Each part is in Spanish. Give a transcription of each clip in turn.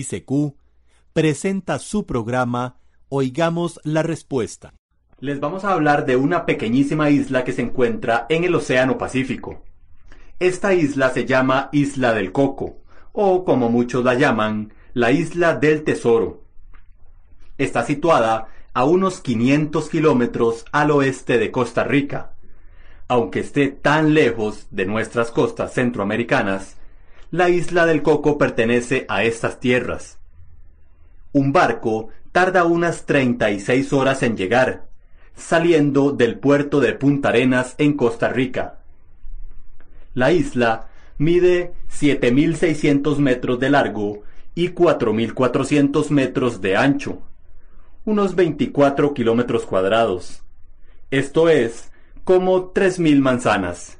ICQ, presenta su programa Oigamos la Respuesta. Les vamos a hablar de una pequeñísima isla que se encuentra en el Océano Pacífico. Esta isla se llama Isla del Coco, o como muchos la llaman, la Isla del Tesoro. Está situada a unos 500 kilómetros al oeste de Costa Rica aunque esté tan lejos de nuestras costas centroamericanas, la isla del Coco pertenece a estas tierras. Un barco tarda unas 36 horas en llegar, saliendo del puerto de Punta Arenas en Costa Rica. La isla mide 7.600 metros de largo y 4.400 metros de ancho, unos 24 kilómetros cuadrados. Esto es como 3.000 manzanas.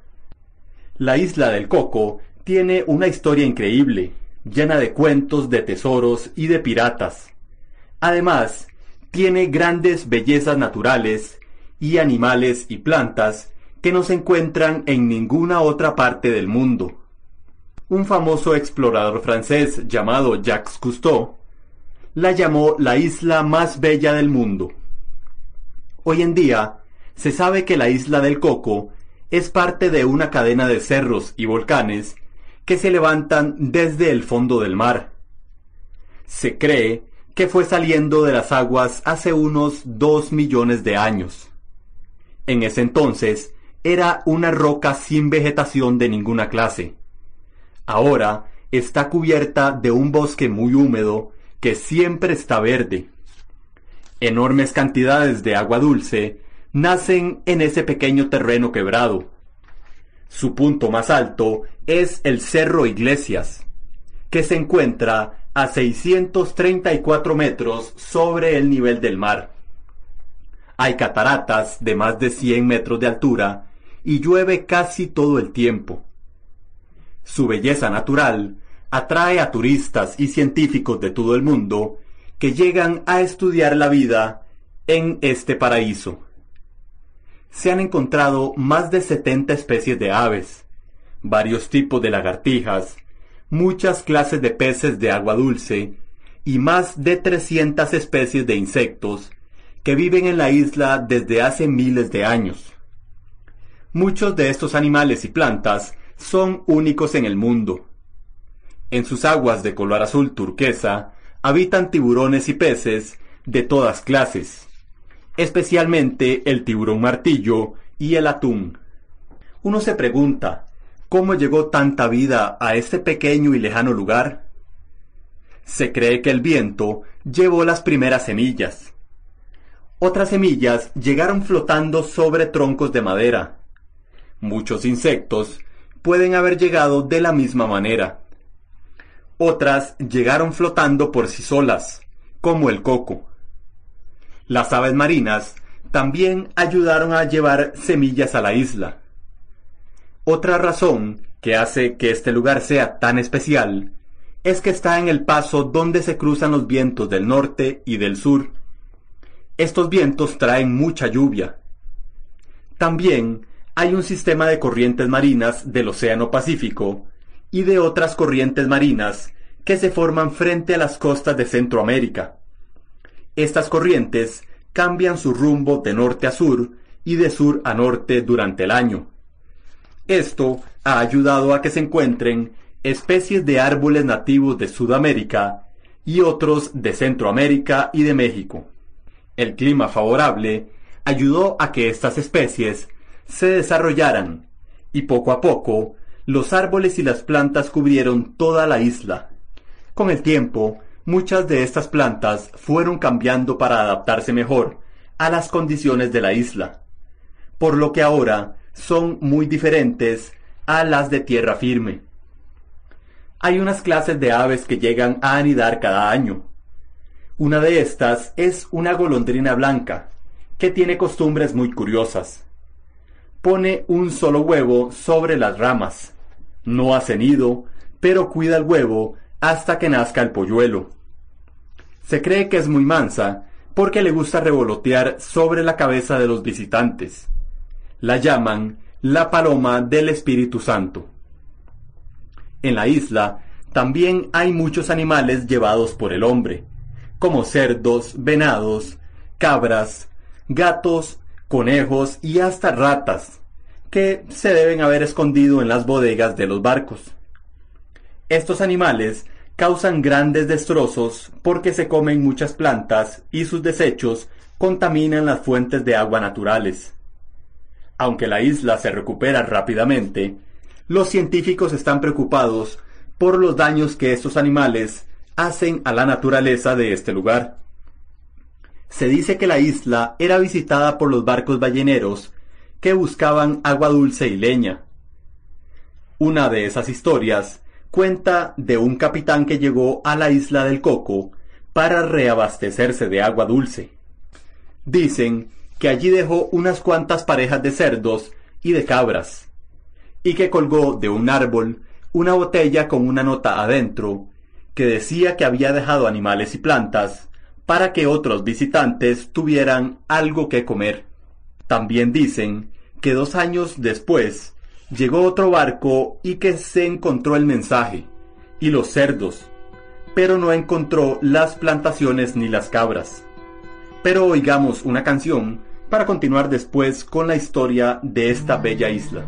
La isla del Coco tiene una historia increíble, llena de cuentos de tesoros y de piratas. Además, tiene grandes bellezas naturales y animales y plantas que no se encuentran en ninguna otra parte del mundo. Un famoso explorador francés llamado Jacques Cousteau la llamó la isla más bella del mundo. Hoy en día, se sabe que la isla del Coco es parte de una cadena de cerros y volcanes que se levantan desde el fondo del mar. Se cree que fue saliendo de las aguas hace unos dos millones de años. En ese entonces era una roca sin vegetación de ninguna clase. Ahora está cubierta de un bosque muy húmedo que siempre está verde. Enormes cantidades de agua dulce nacen en ese pequeño terreno quebrado. Su punto más alto es el Cerro Iglesias, que se encuentra a 634 metros sobre el nivel del mar. Hay cataratas de más de 100 metros de altura y llueve casi todo el tiempo. Su belleza natural atrae a turistas y científicos de todo el mundo que llegan a estudiar la vida en este paraíso se han encontrado más de 70 especies de aves, varios tipos de lagartijas, muchas clases de peces de agua dulce y más de 300 especies de insectos que viven en la isla desde hace miles de años. Muchos de estos animales y plantas son únicos en el mundo. En sus aguas de color azul turquesa habitan tiburones y peces de todas clases, especialmente el tiburón martillo y el atún. Uno se pregunta, ¿cómo llegó tanta vida a este pequeño y lejano lugar? Se cree que el viento llevó las primeras semillas. Otras semillas llegaron flotando sobre troncos de madera. Muchos insectos pueden haber llegado de la misma manera. Otras llegaron flotando por sí solas, como el coco. Las aves marinas también ayudaron a llevar semillas a la isla. Otra razón que hace que este lugar sea tan especial es que está en el paso donde se cruzan los vientos del norte y del sur. Estos vientos traen mucha lluvia. También hay un sistema de corrientes marinas del Océano Pacífico y de otras corrientes marinas que se forman frente a las costas de Centroamérica. Estas corrientes cambian su rumbo de norte a sur y de sur a norte durante el año. Esto ha ayudado a que se encuentren especies de árboles nativos de Sudamérica y otros de Centroamérica y de México. El clima favorable ayudó a que estas especies se desarrollaran y poco a poco los árboles y las plantas cubrieron toda la isla. Con el tiempo, muchas de estas plantas fueron cambiando para adaptarse mejor a las condiciones de la isla, por lo que ahora son muy diferentes a las de tierra firme. hay unas clases de aves que llegan a anidar cada año. Una de estas es una golondrina blanca, que tiene costumbres muy curiosas. Pone un solo huevo sobre las ramas. No hace nido, pero cuida el huevo hasta que nazca el polluelo. Se cree que es muy mansa porque le gusta revolotear sobre la cabeza de los visitantes. La llaman la paloma del Espíritu Santo. En la isla también hay muchos animales llevados por el hombre, como cerdos, venados, cabras, gatos, conejos y hasta ratas, que se deben haber escondido en las bodegas de los barcos. Estos animales causan grandes destrozos porque se comen muchas plantas y sus desechos contaminan las fuentes de agua naturales. Aunque la isla se recupera rápidamente, los científicos están preocupados por los daños que estos animales hacen a la naturaleza de este lugar. Se dice que la isla era visitada por los barcos balleneros que buscaban agua dulce y leña. Una de esas historias cuenta de un capitán que llegó a la isla del Coco para reabastecerse de agua dulce. Dicen que allí dejó unas cuantas parejas de cerdos y de cabras, y que colgó de un árbol una botella con una nota adentro que decía que había dejado animales y plantas para que otros visitantes tuvieran algo que comer. También dicen que dos años después llegó otro barco y que se encontró el mensaje y los cerdos, pero no encontró las plantaciones ni las cabras. Pero oigamos una canción para continuar después con la historia de esta bella isla.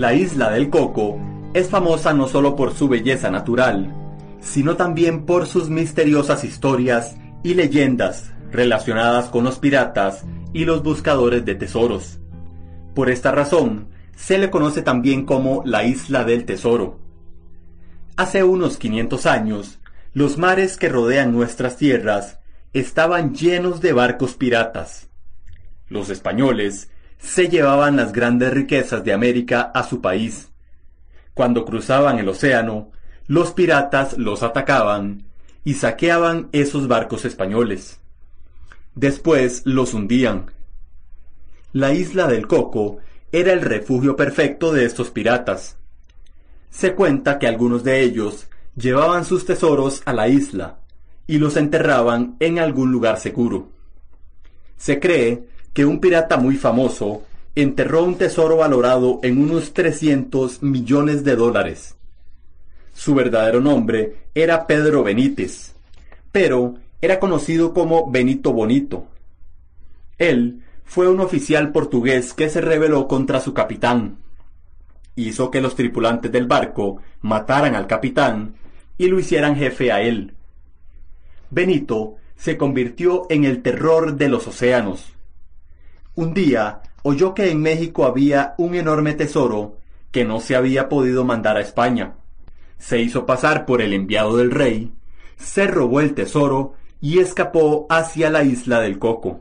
La isla del Coco es famosa no solo por su belleza natural, sino también por sus misteriosas historias y leyendas relacionadas con los piratas y los buscadores de tesoros. Por esta razón, se le conoce también como la Isla del Tesoro. Hace unos 500 años, los mares que rodean nuestras tierras estaban llenos de barcos piratas. Los españoles se llevaban las grandes riquezas de América a su país. Cuando cruzaban el océano, los piratas los atacaban y saqueaban esos barcos españoles. Después los hundían. La isla del Coco era el refugio perfecto de estos piratas. Se cuenta que algunos de ellos llevaban sus tesoros a la isla y los enterraban en algún lugar seguro. Se cree que un pirata muy famoso enterró un tesoro valorado en unos 300 millones de dólares. Su verdadero nombre era Pedro Benítez, pero era conocido como Benito Bonito. Él fue un oficial portugués que se rebeló contra su capitán. Hizo que los tripulantes del barco mataran al capitán y lo hicieran jefe a él. Benito se convirtió en el terror de los océanos. Un día oyó que en México había un enorme tesoro que no se había podido mandar a España. Se hizo pasar por el enviado del rey, se robó el tesoro y escapó hacia la isla del Coco.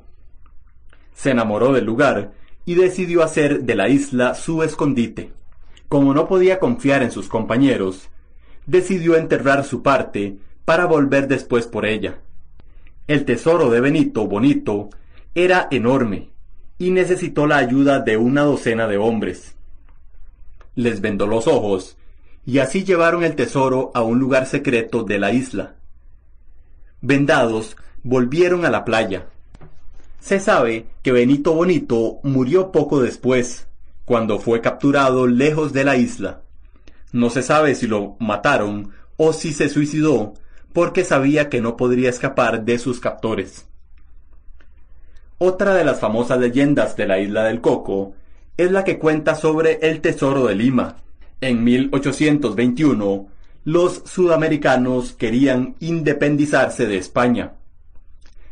Se enamoró del lugar y decidió hacer de la isla su escondite. Como no podía confiar en sus compañeros, decidió enterrar su parte para volver después por ella. El tesoro de Benito Bonito era enorme y necesitó la ayuda de una docena de hombres. Les vendó los ojos y así llevaron el tesoro a un lugar secreto de la isla. Vendados, volvieron a la playa. Se sabe que Benito Bonito murió poco después, cuando fue capturado lejos de la isla. No se sabe si lo mataron o si se suicidó porque sabía que no podría escapar de sus captores. Otra de las famosas leyendas de la isla del Coco es la que cuenta sobre el tesoro de Lima. En 1821, los sudamericanos querían independizarse de España.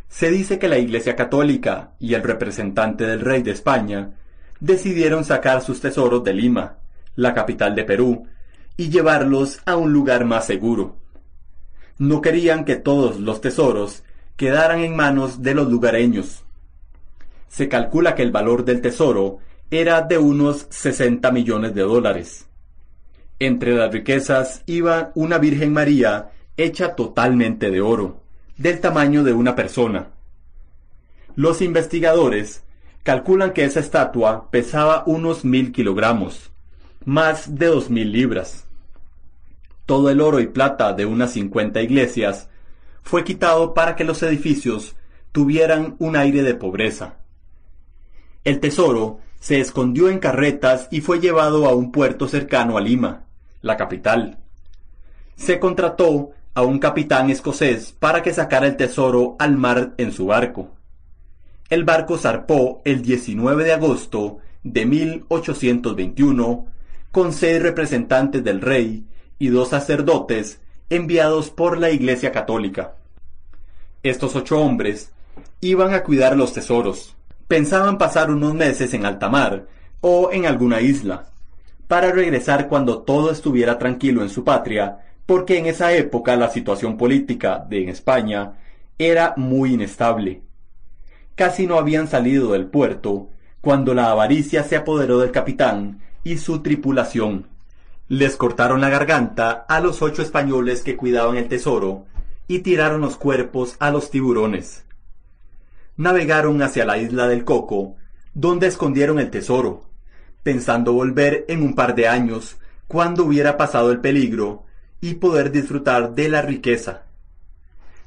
Se dice que la Iglesia Católica y el representante del rey de España decidieron sacar sus tesoros de Lima, la capital de Perú, y llevarlos a un lugar más seguro no querían que todos los tesoros quedaran en manos de los lugareños. Se calcula que el valor del tesoro era de unos 60 millones de dólares. Entre las riquezas iba una Virgen María hecha totalmente de oro, del tamaño de una persona. Los investigadores calculan que esa estatua pesaba unos mil kilogramos, más de dos mil libras todo el oro y plata de unas cincuenta iglesias fue quitado para que los edificios tuvieran un aire de pobreza. El tesoro se escondió en carretas y fue llevado a un puerto cercano a Lima, la capital. Se contrató a un capitán escocés para que sacara el tesoro al mar en su barco. El barco zarpó el 19 de agosto de 1821 con seis representantes del rey y dos sacerdotes enviados por la Iglesia Católica. Estos ocho hombres iban a cuidar los tesoros. Pensaban pasar unos meses en alta mar o en alguna isla, para regresar cuando todo estuviera tranquilo en su patria, porque en esa época la situación política de España era muy inestable. Casi no habían salido del puerto cuando la avaricia se apoderó del capitán y su tripulación les cortaron la garganta a los ocho españoles que cuidaban el tesoro y tiraron los cuerpos a los tiburones. Navegaron hacia la isla del Coco, donde escondieron el tesoro, pensando volver en un par de años, cuando hubiera pasado el peligro, y poder disfrutar de la riqueza.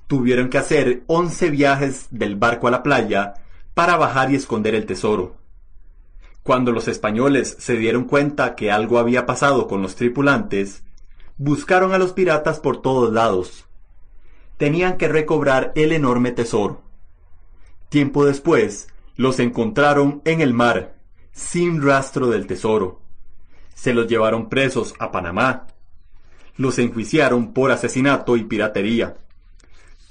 Tuvieron que hacer once viajes del barco a la playa para bajar y esconder el tesoro. Cuando los españoles se dieron cuenta que algo había pasado con los tripulantes, buscaron a los piratas por todos lados. Tenían que recobrar el enorme tesoro. Tiempo después, los encontraron en el mar, sin rastro del tesoro. Se los llevaron presos a Panamá. Los enjuiciaron por asesinato y piratería.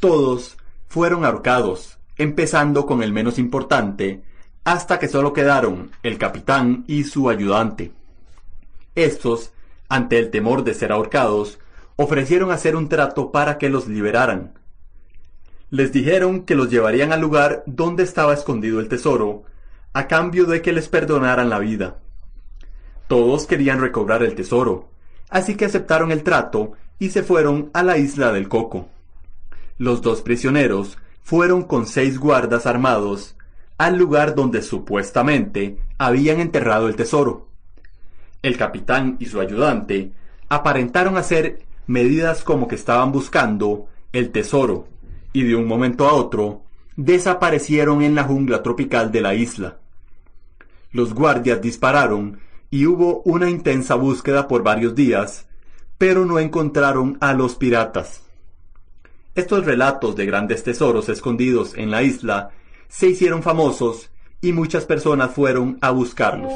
Todos fueron ahorcados, empezando con el menos importante, hasta que solo quedaron el capitán y su ayudante. Estos, ante el temor de ser ahorcados, ofrecieron hacer un trato para que los liberaran. Les dijeron que los llevarían al lugar donde estaba escondido el tesoro, a cambio de que les perdonaran la vida. Todos querían recobrar el tesoro, así que aceptaron el trato y se fueron a la isla del Coco. Los dos prisioneros fueron con seis guardas armados al lugar donde supuestamente habían enterrado el tesoro. El capitán y su ayudante aparentaron hacer medidas como que estaban buscando el tesoro y de un momento a otro desaparecieron en la jungla tropical de la isla. Los guardias dispararon y hubo una intensa búsqueda por varios días, pero no encontraron a los piratas. Estos relatos de grandes tesoros escondidos en la isla se hicieron famosos y muchas personas fueron a buscarlos.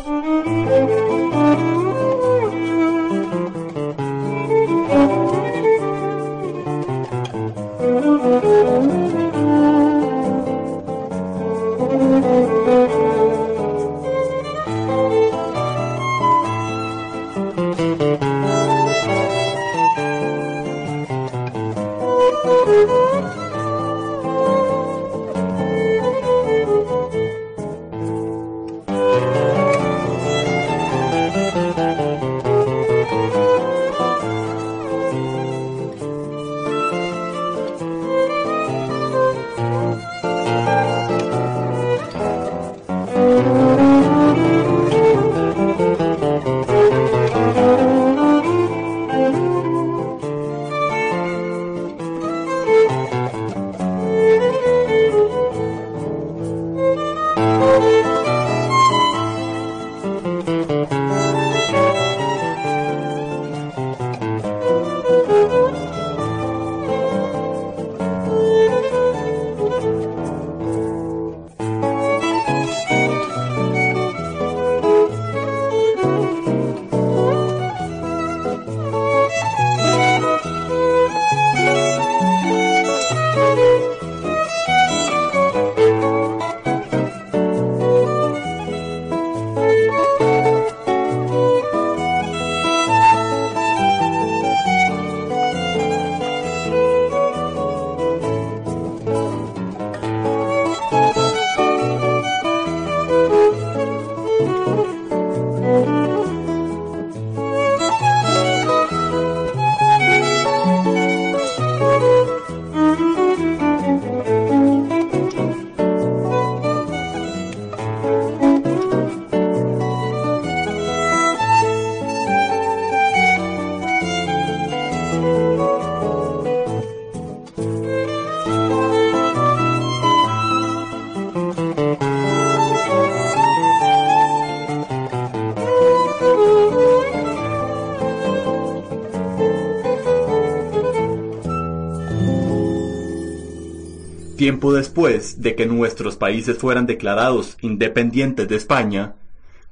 Tiempo después de que nuestros países fueran declarados independientes de España,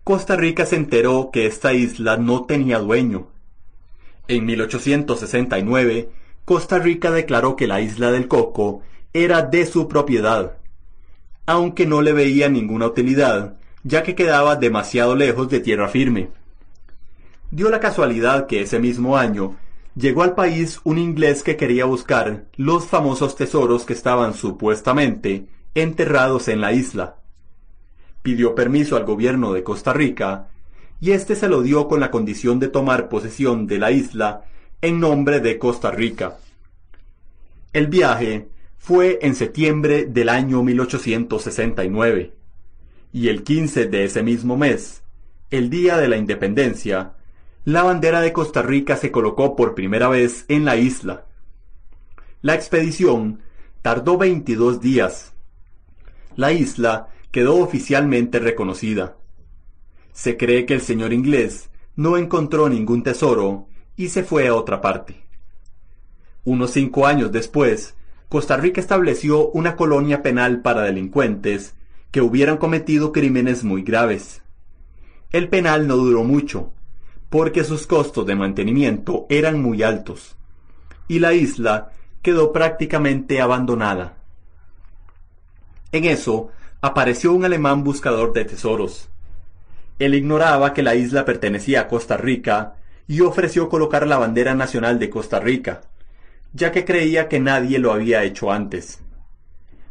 Costa Rica se enteró que esta isla no tenía dueño. En 1869, Costa Rica declaró que la isla del Coco era de su propiedad, aunque no le veía ninguna utilidad, ya que quedaba demasiado lejos de tierra firme. Dio la casualidad que ese mismo año llegó al país un inglés que quería buscar los famosos tesoros que estaban supuestamente enterrados en la isla. Pidió permiso al gobierno de Costa Rica y éste se lo dio con la condición de tomar posesión de la isla en nombre de Costa Rica. El viaje fue en septiembre del año 1869 y el 15 de ese mismo mes, el día de la independencia, la bandera de Costa Rica se colocó por primera vez en la isla. La expedición tardó 22 días. La isla quedó oficialmente reconocida. Se cree que el señor inglés no encontró ningún tesoro y se fue a otra parte. Unos cinco años después, Costa Rica estableció una colonia penal para delincuentes que hubieran cometido crímenes muy graves. El penal no duró mucho, porque sus costos de mantenimiento eran muy altos, y la isla quedó prácticamente abandonada. En eso apareció un alemán buscador de tesoros. Él ignoraba que la isla pertenecía a Costa Rica y ofreció colocar la bandera nacional de Costa Rica, ya que creía que nadie lo había hecho antes.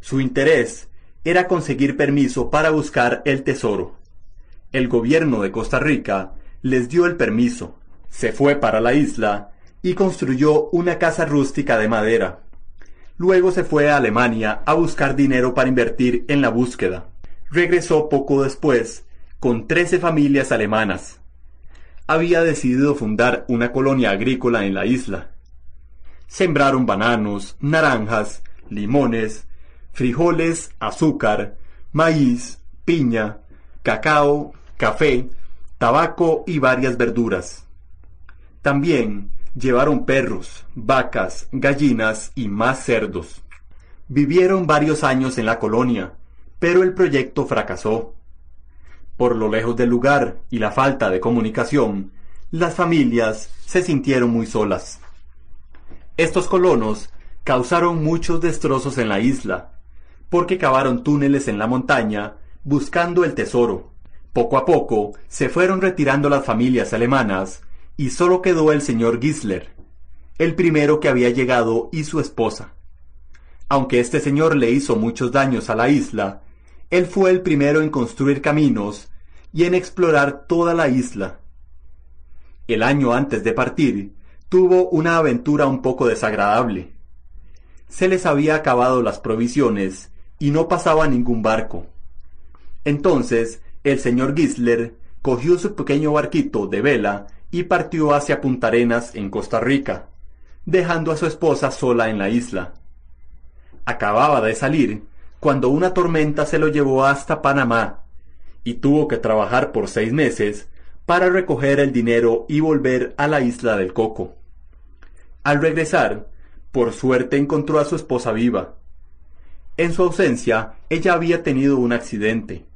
Su interés era conseguir permiso para buscar el tesoro. El gobierno de Costa Rica les dio el permiso, se fue para la isla y construyó una casa rústica de madera. Luego se fue a Alemania a buscar dinero para invertir en la búsqueda. Regresó poco después con trece familias alemanas. Había decidido fundar una colonia agrícola en la isla. Sembraron bananos, naranjas, limones, frijoles, azúcar, maíz, piña, cacao, café, tabaco y varias verduras. También llevaron perros, vacas, gallinas y más cerdos. Vivieron varios años en la colonia, pero el proyecto fracasó. Por lo lejos del lugar y la falta de comunicación, las familias se sintieron muy solas. Estos colonos causaron muchos destrozos en la isla, porque cavaron túneles en la montaña buscando el tesoro. Poco a poco se fueron retirando las familias alemanas y solo quedó el señor Gisler, el primero que había llegado y su esposa. Aunque este señor le hizo muchos daños a la isla, él fue el primero en construir caminos y en explorar toda la isla. El año antes de partir, tuvo una aventura un poco desagradable. Se les había acabado las provisiones y no pasaba ningún barco. Entonces, el señor Gisler cogió su pequeño barquito de vela y partió hacia Punta Arenas en Costa Rica, dejando a su esposa sola en la isla. Acababa de salir cuando una tormenta se lo llevó hasta Panamá y tuvo que trabajar por seis meses para recoger el dinero y volver a la isla del Coco. Al regresar, por suerte encontró a su esposa viva. En su ausencia, ella había tenido un accidente.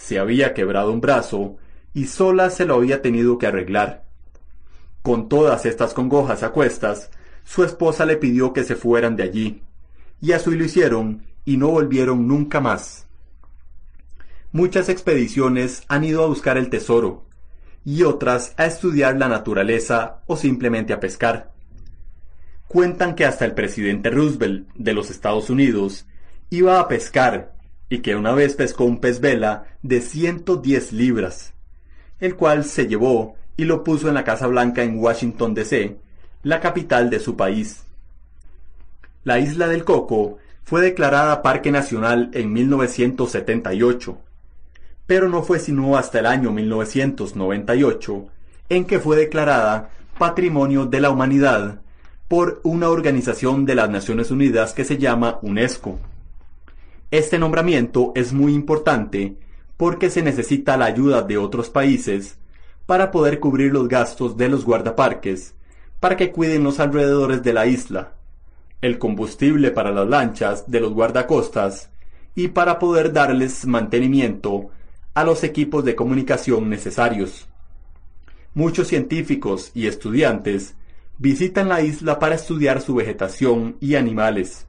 Se había quebrado un brazo y sola se lo había tenido que arreglar. Con todas estas congojas a cuestas, su esposa le pidió que se fueran de allí, y así lo hicieron y no volvieron nunca más. Muchas expediciones han ido a buscar el tesoro, y otras a estudiar la naturaleza o simplemente a pescar. Cuentan que hasta el presidente Roosevelt de los Estados Unidos iba a pescar y que una vez pescó un pez vela de 110 libras, el cual se llevó y lo puso en la Casa Blanca en Washington, D.C., la capital de su país. La isla del Coco fue declarada Parque Nacional en 1978, pero no fue sino hasta el año 1998 en que fue declarada Patrimonio de la Humanidad por una organización de las Naciones Unidas que se llama UNESCO. Este nombramiento es muy importante porque se necesita la ayuda de otros países para poder cubrir los gastos de los guardaparques, para que cuiden los alrededores de la isla, el combustible para las lanchas de los guardacostas y para poder darles mantenimiento a los equipos de comunicación necesarios. Muchos científicos y estudiantes visitan la isla para estudiar su vegetación y animales.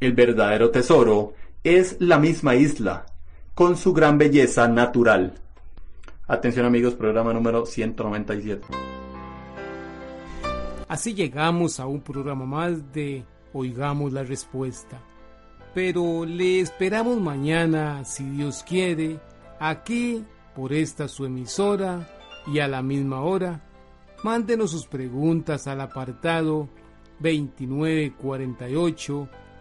El verdadero tesoro es la misma isla, con su gran belleza natural. Atención amigos, programa número 197. Así llegamos a un programa más de Oigamos la Respuesta. Pero le esperamos mañana, si Dios quiere, aquí por esta su emisora y a la misma hora. Mándenos sus preguntas al apartado